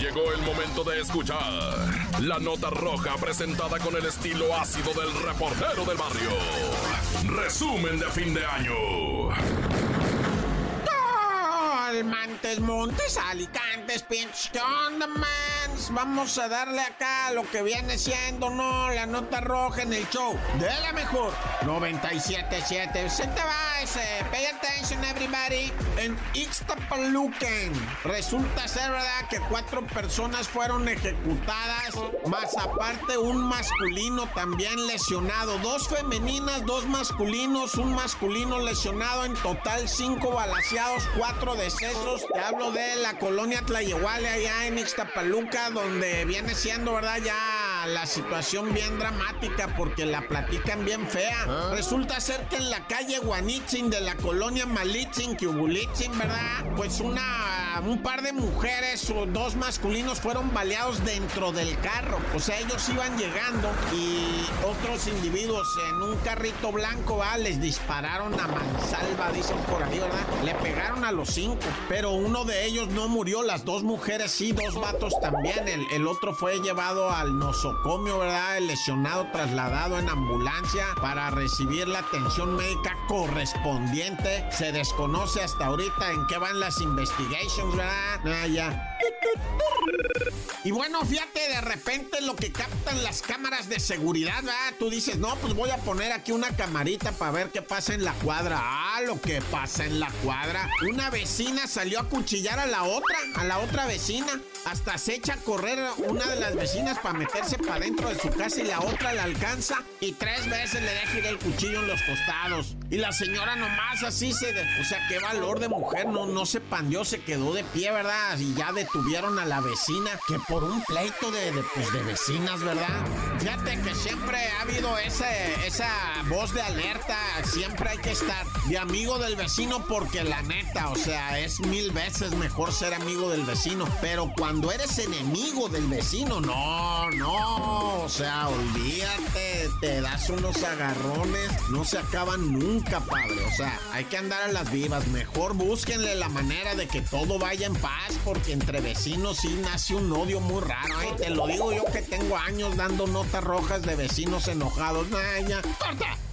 Llegó el momento de escuchar la nota roja presentada con el estilo ácido del reportero del barrio. Resumen de fin de año. Montes, Montes, Alicantes, pinches, ¿qué onda, mans? Vamos a darle acá lo que viene siendo, ¿no? La nota roja en el show de la mejor 97.7. Se te va ese. Pay attention, everybody. En Ixtapaluken resulta ser, ¿verdad? Que cuatro personas fueron ejecutadas, más aparte un masculino también lesionado. Dos femeninas, dos masculinos, un masculino lesionado. En total, cinco balaseados, cuatro de esos, Te hablo de la colonia Tlayehuale allá en Ixtapaluca, donde viene siendo, ¿verdad? Ya la situación bien dramática porque la platican bien fea. ¿Ah? Resulta ser que en la calle Guanitzin de la colonia Malitzin, Kiubulitzin, ¿verdad? Pues una, un par de mujeres o dos masculinos fueron baleados dentro del carro. O sea, ellos iban llegando y otros individuos en un carrito blanco, ¿va? Les dispararon a mansalva, dicen por ahí, ¿verdad? Le pegaron a los cinco pero uno de ellos no murió, las dos mujeres sí, dos vatos también. El, otro fue llevado al nosocomio, ¿verdad? El lesionado trasladado en ambulancia para recibir la atención médica correspondiente. Se desconoce hasta ahorita en qué van las investigations, ¿verdad? Ah. Y bueno, fíjate, de repente lo que captan las cámaras de seguridad, ¿verdad? Tú dices, no, pues voy a poner aquí una camarita para ver qué pasa en la cuadra. Ah, lo que pasa en la cuadra. Una vecina salió a cuchillar a la otra, a la otra vecina. Hasta se echa a correr una de las vecinas para meterse para dentro de su casa y la otra la alcanza y tres veces le deja ir el cuchillo en los costados. Y la señora nomás así se... o sea, qué valor de mujer, no, no se pandió, se quedó de pie, ¿verdad? Y ya detuvieron a la vecina que por un pleito de, de, pues, de vecinas, ¿verdad? Fíjate que siempre ha habido ese, esa voz de alerta, siempre hay que estar de amigo del vecino porque la neta, o sea, es mil veces mejor ser amigo del vecino, pero cuando eres enemigo del vecino, no, no, o sea, olvídate, te das unos agarrones, no se acaban nunca, padre, o sea, hay que andar a las vivas, mejor búsquenle la manera de que todo vaya en paz, porque entre vecinos sí nace un odio muy raro, ¿eh? te lo digo yo que tengo años dando notas rojas de vecinos enojados, corta.